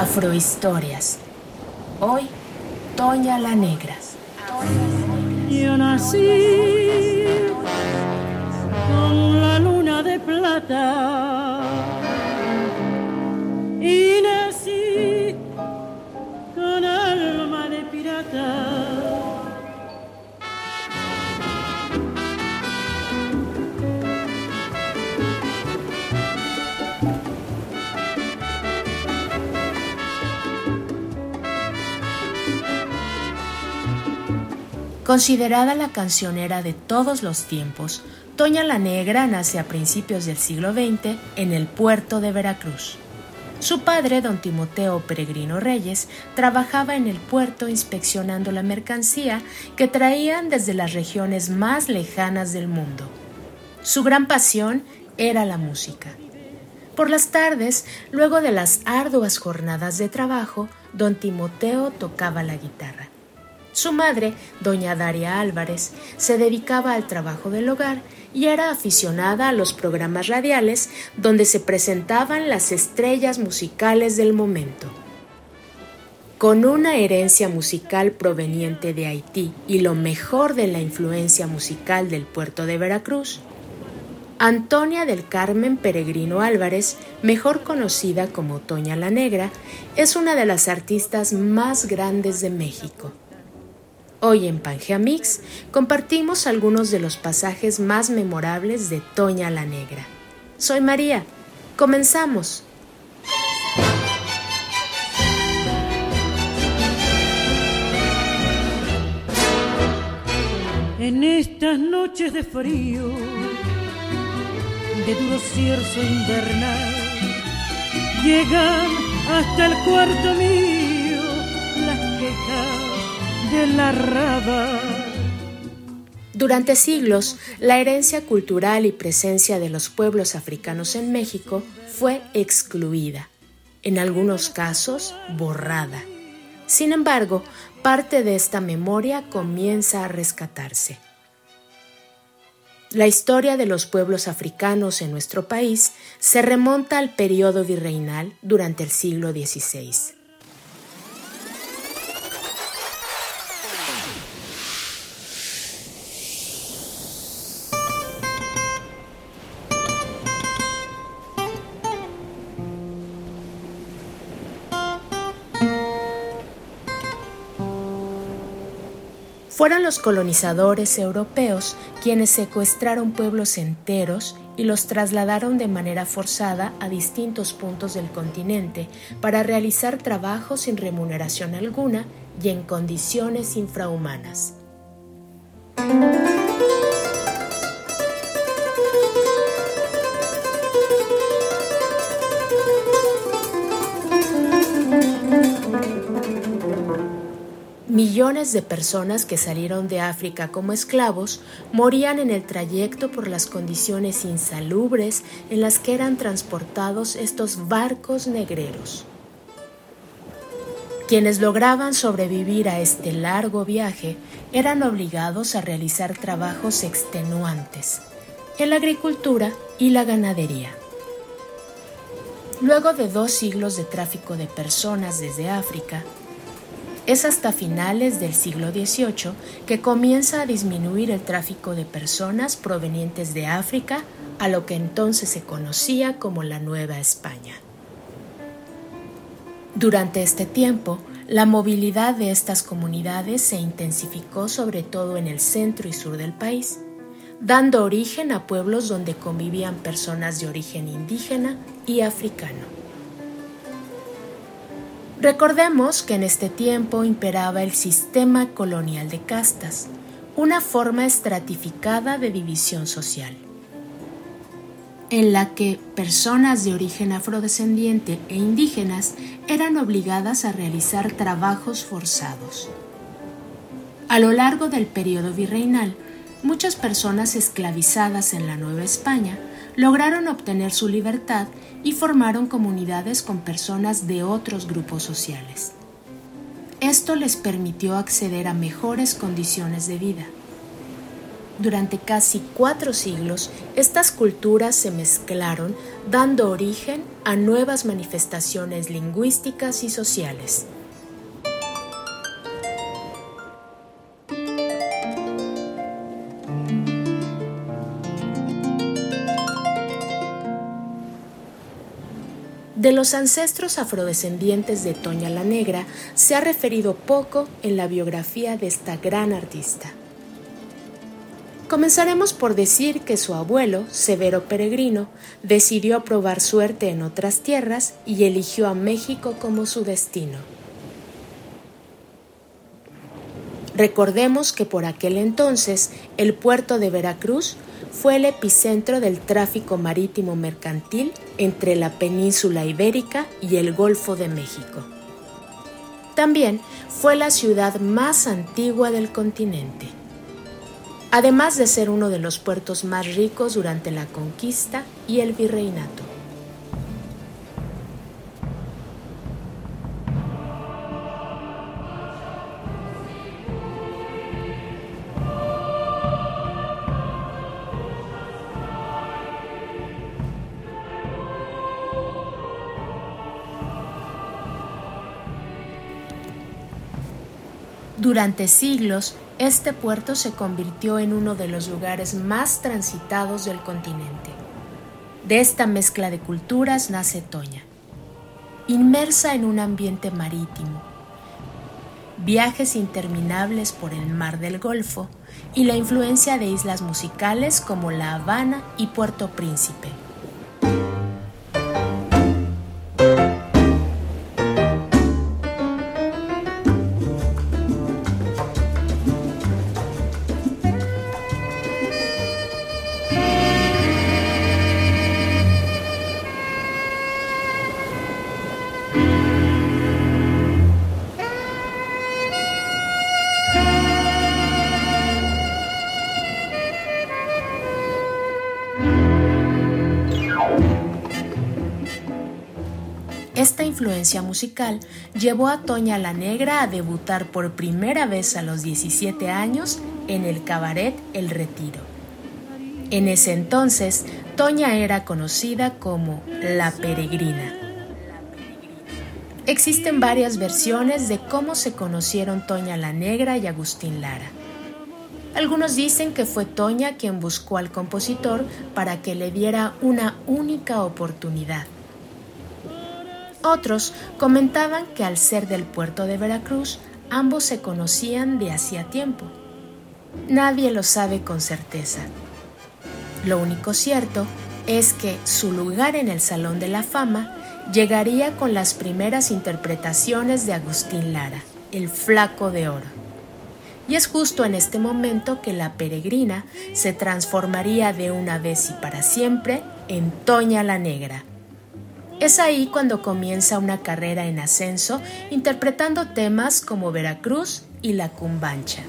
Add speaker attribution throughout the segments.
Speaker 1: Afrohistorias. Hoy, Toña la Negra.
Speaker 2: Yo nací con la luna de plata y nací con alma de pirata.
Speaker 1: Considerada la cancionera de todos los tiempos, Toña la Negra nace a principios del siglo XX en el puerto de Veracruz. Su padre, don Timoteo Peregrino Reyes, trabajaba en el puerto inspeccionando la mercancía que traían desde las regiones más lejanas del mundo. Su gran pasión era la música. Por las tardes, luego de las arduas jornadas de trabajo, don Timoteo tocaba la guitarra. Su madre, doña Daria Álvarez, se dedicaba al trabajo del hogar y era aficionada a los programas radiales donde se presentaban las estrellas musicales del momento. Con una herencia musical proveniente de Haití y lo mejor de la influencia musical del puerto de Veracruz, Antonia del Carmen Peregrino Álvarez, mejor conocida como Toña la Negra, es una de las artistas más grandes de México. Hoy en Pangea Mix compartimos algunos de los pasajes más memorables de Toña la Negra. Soy María. Comenzamos.
Speaker 2: En estas noches de frío, de duro cierzo invernal, llegan hasta el cuarto mío de la.
Speaker 1: Durante siglos, la herencia cultural y presencia de los pueblos africanos en México fue excluida, en algunos casos borrada. Sin embargo, parte de esta memoria comienza a rescatarse. La historia de los pueblos africanos en nuestro país se remonta al periodo virreinal durante el siglo XVI. Fueron los colonizadores europeos quienes secuestraron pueblos enteros y los trasladaron de manera forzada a distintos puntos del continente para realizar trabajos sin remuneración alguna y en condiciones infrahumanas. Millones de personas que salieron de África como esclavos morían en el trayecto por las condiciones insalubres en las que eran transportados estos barcos negreros. Quienes lograban sobrevivir a este largo viaje eran obligados a realizar trabajos extenuantes en la agricultura y la ganadería. Luego de dos siglos de tráfico de personas desde África, es hasta finales del siglo XVIII que comienza a disminuir el tráfico de personas provenientes de África a lo que entonces se conocía como la Nueva España. Durante este tiempo, la movilidad de estas comunidades se intensificó sobre todo en el centro y sur del país, dando origen a pueblos donde convivían personas de origen indígena y africano. Recordemos que en este tiempo imperaba el sistema colonial de castas, una forma estratificada de división social, en la que personas de origen afrodescendiente e indígenas eran obligadas a realizar trabajos forzados. A lo largo del periodo virreinal, muchas personas esclavizadas en la Nueva España lograron obtener su libertad y formaron comunidades con personas de otros grupos sociales. Esto les permitió acceder a mejores condiciones de vida. Durante casi cuatro siglos, estas culturas se mezclaron, dando origen a nuevas manifestaciones lingüísticas y sociales. De los ancestros afrodescendientes de Toña la Negra se ha referido poco en la biografía de esta gran artista. Comenzaremos por decir que su abuelo, Severo Peregrino, decidió probar suerte en otras tierras y eligió a México como su destino. Recordemos que por aquel entonces el puerto de Veracruz fue el epicentro del tráfico marítimo mercantil entre la península ibérica y el Golfo de México. También fue la ciudad más antigua del continente, además de ser uno de los puertos más ricos durante la conquista y el virreinato. Durante siglos, este puerto se convirtió en uno de los lugares más transitados del continente. De esta mezcla de culturas nace Toña, inmersa en un ambiente marítimo, viajes interminables por el mar del Golfo y la influencia de islas musicales como La Habana y Puerto Príncipe. Esta influencia musical llevó a Toña la Negra a debutar por primera vez a los 17 años en el cabaret El Retiro. En ese entonces, Toña era conocida como La Peregrina. Existen varias versiones de cómo se conocieron Toña la Negra y Agustín Lara. Algunos dicen que fue Toña quien buscó al compositor para que le diera una única oportunidad otros comentaban que al ser del puerto de Veracruz, ambos se conocían de hacía tiempo. Nadie lo sabe con certeza. Lo único cierto es que su lugar en el Salón de la Fama llegaría con las primeras interpretaciones de Agustín Lara, el Flaco de Oro. Y es justo en este momento que la peregrina se transformaría de una vez y para siempre en Toña la Negra, es ahí cuando comienza una carrera en ascenso interpretando temas como Veracruz y La Cumbancha.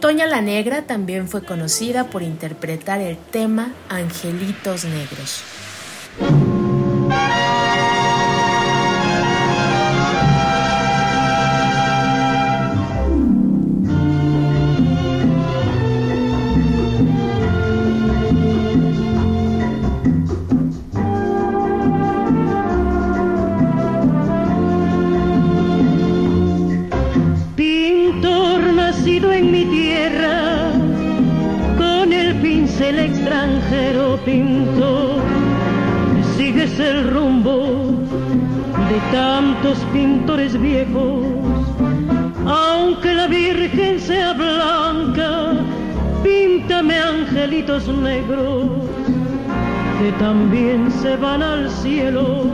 Speaker 1: Toña la Negra también fue conocida por interpretar el tema Angelitos Negros.
Speaker 2: Viejos. Aunque la Virgen sea blanca, píntame angelitos negros que también se van al cielo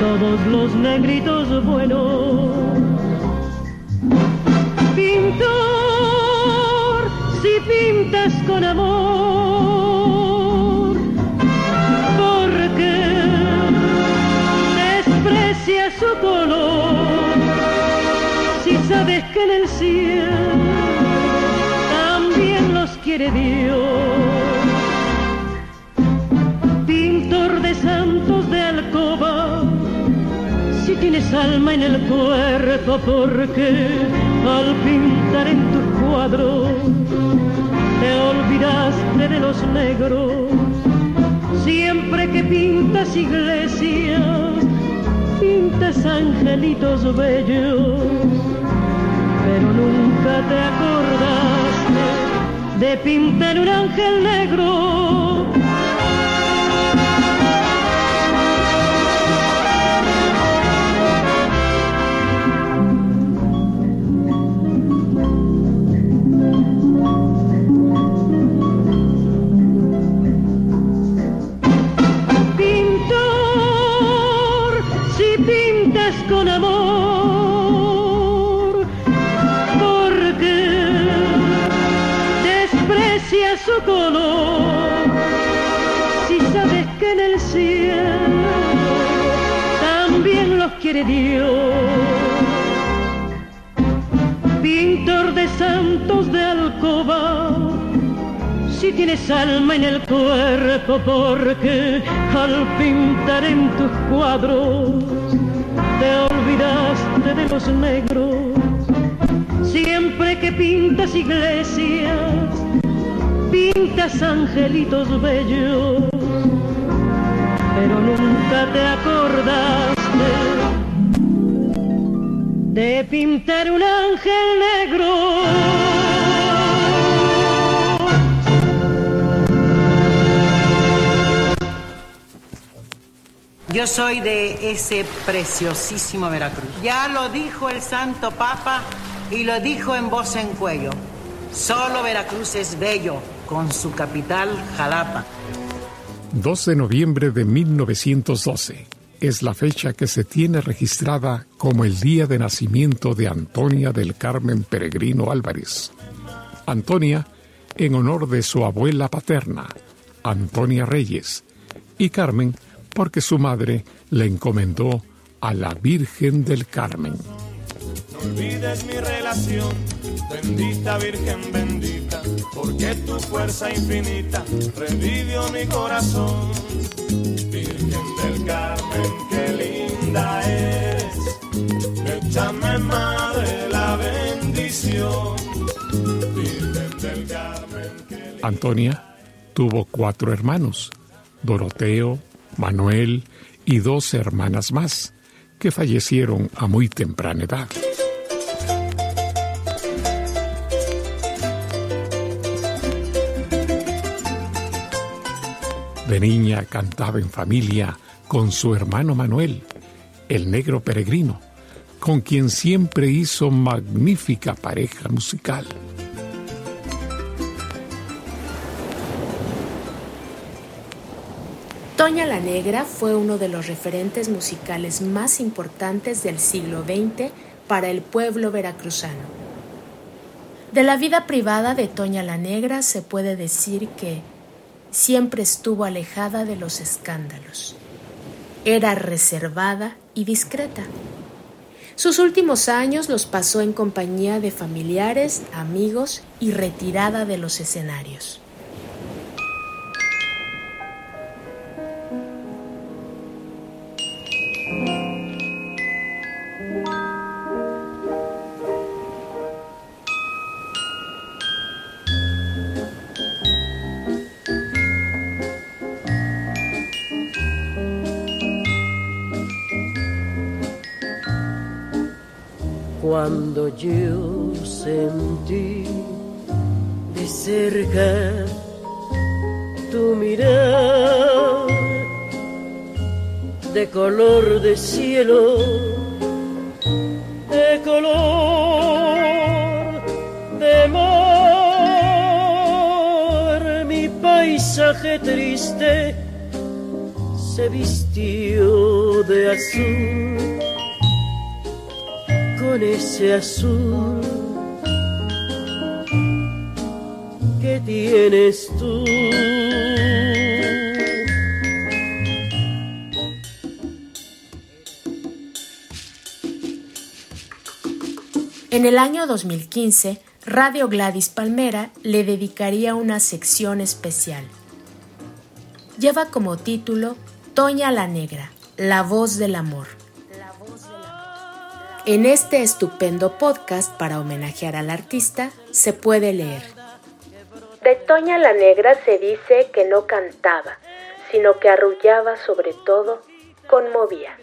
Speaker 2: todos los negritos buenos. Pintor, si pintas con amor, en el cielo también los quiere Dios. tienes alma en el cuerpo porque al pintar en tus cuadros te olvidaste de los negros. Siempre que pintas iglesias, pintas angelitos bellos, nunca te acordaste de pintar un ángel negro Si sabes que en el cielo también los quiere Dios. Pintor de santos de alcoba, si tienes alma en el cuerpo, porque al pintar en tus cuadros te olvidaste de los negros. Siempre que pintas iglesias, pintas angelitos bellos, pero nunca te acordaste de pintar un ángel negro.
Speaker 3: Yo soy de ese preciosísimo Veracruz. Ya lo dijo el Santo Papa y lo dijo en voz en cuello. Solo Veracruz es bello con su capital Jalapa.
Speaker 4: 2 de noviembre de 1912 es la fecha que se tiene registrada como el día de nacimiento de Antonia del Carmen Peregrino Álvarez. Antonia en honor de su abuela paterna, Antonia Reyes, y Carmen porque su madre le encomendó a la Virgen del Carmen.
Speaker 5: Olvides mi relación, bendita Virgen bendita, porque tu fuerza infinita revivió mi corazón. Virgen del Carmen, qué linda eres, échame madre la bendición. Virgen del Carmen, qué
Speaker 4: Antonia tuvo cuatro hermanos, Doroteo, Manuel y dos hermanas más, que fallecieron a muy temprana edad. De niña cantaba en familia con su hermano Manuel, el negro peregrino, con quien siempre hizo magnífica pareja musical.
Speaker 1: Toña la Negra fue uno de los referentes musicales más importantes del siglo XX para el pueblo veracruzano. De la vida privada de Toña la Negra se puede decir que siempre estuvo alejada de los escándalos. Era reservada y discreta. Sus últimos años los pasó en compañía de familiares, amigos y retirada de los escenarios.
Speaker 2: Yo sentí de cerca tu mirar de color de cielo, de color de mar, mi paisaje triste se vistió de azul, con ese azul que tienes tú.
Speaker 1: En el año 2015, Radio Gladys Palmera le dedicaría una sección especial. Lleva como título Toña la Negra, la voz del amor. En este estupendo podcast para homenajear al artista se puede leer. De Toña la Negra se dice que no cantaba, sino que arrullaba sobre todo, conmovía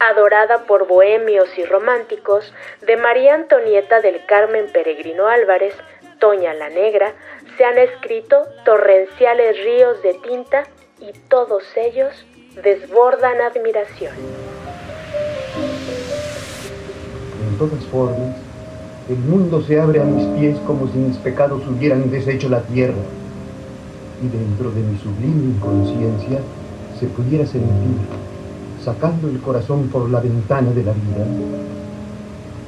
Speaker 1: adorada por bohemios y románticos, de María Antonieta del Carmen Peregrino Álvarez, Toña la Negra, se han escrito torrenciales ríos de tinta y todos ellos desbordan admiración.
Speaker 6: Todas formas, el mundo se abre a mis pies como si mis pecados hubieran deshecho la tierra y dentro de mi sublime inconsciencia se pudiera sentir sacando el corazón por la ventana de la vida,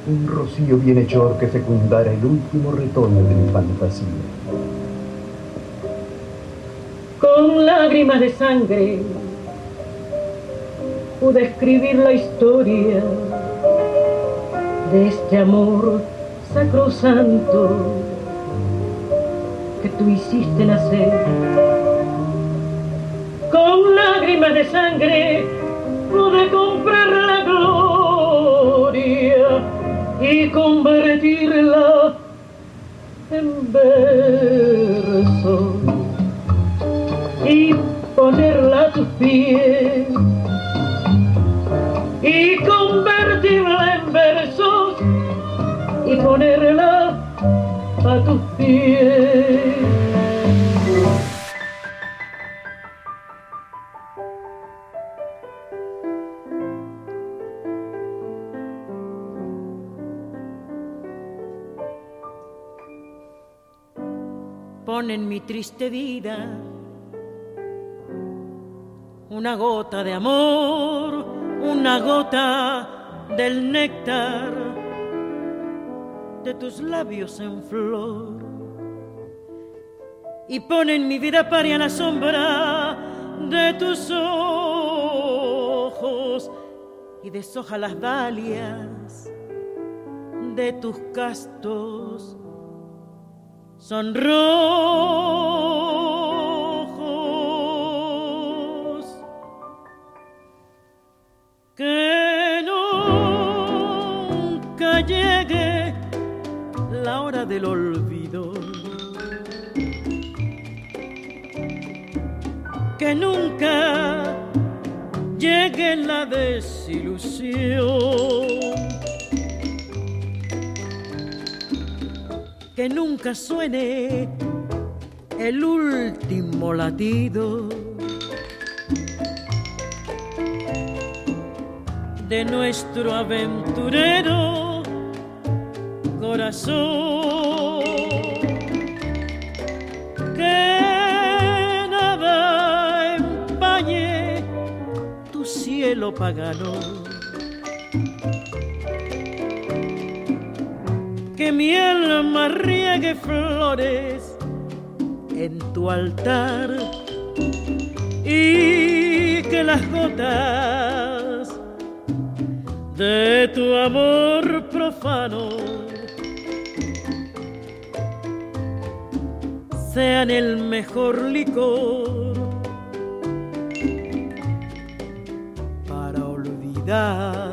Speaker 6: un rocío bienhechor que fecundara el último retoño de mi fantasía.
Speaker 2: Con lágrimas de sangre pude escribir la historia de este amor sacrosanto que tú hiciste nacer. Con lágrimas de sangre de comprar la gloria y convertirla en verso y ponerla a tus pies tus pies. en mi triste vida una gota de amor, una gota del néctar de tus labios en flor. Y pone en mi vida paria la sombra de tus ojos y deshoja las dalias de tus castos. Son rojos que nunca llegue la hora del olvido que nunca llegue la desilusión que nunca suene el último latido de nuestro aventurero corazón. Cielo pagano. Que mi alma riegue flores en tu altar y que las gotas de tu amor profano sean el mejor licor olvidar.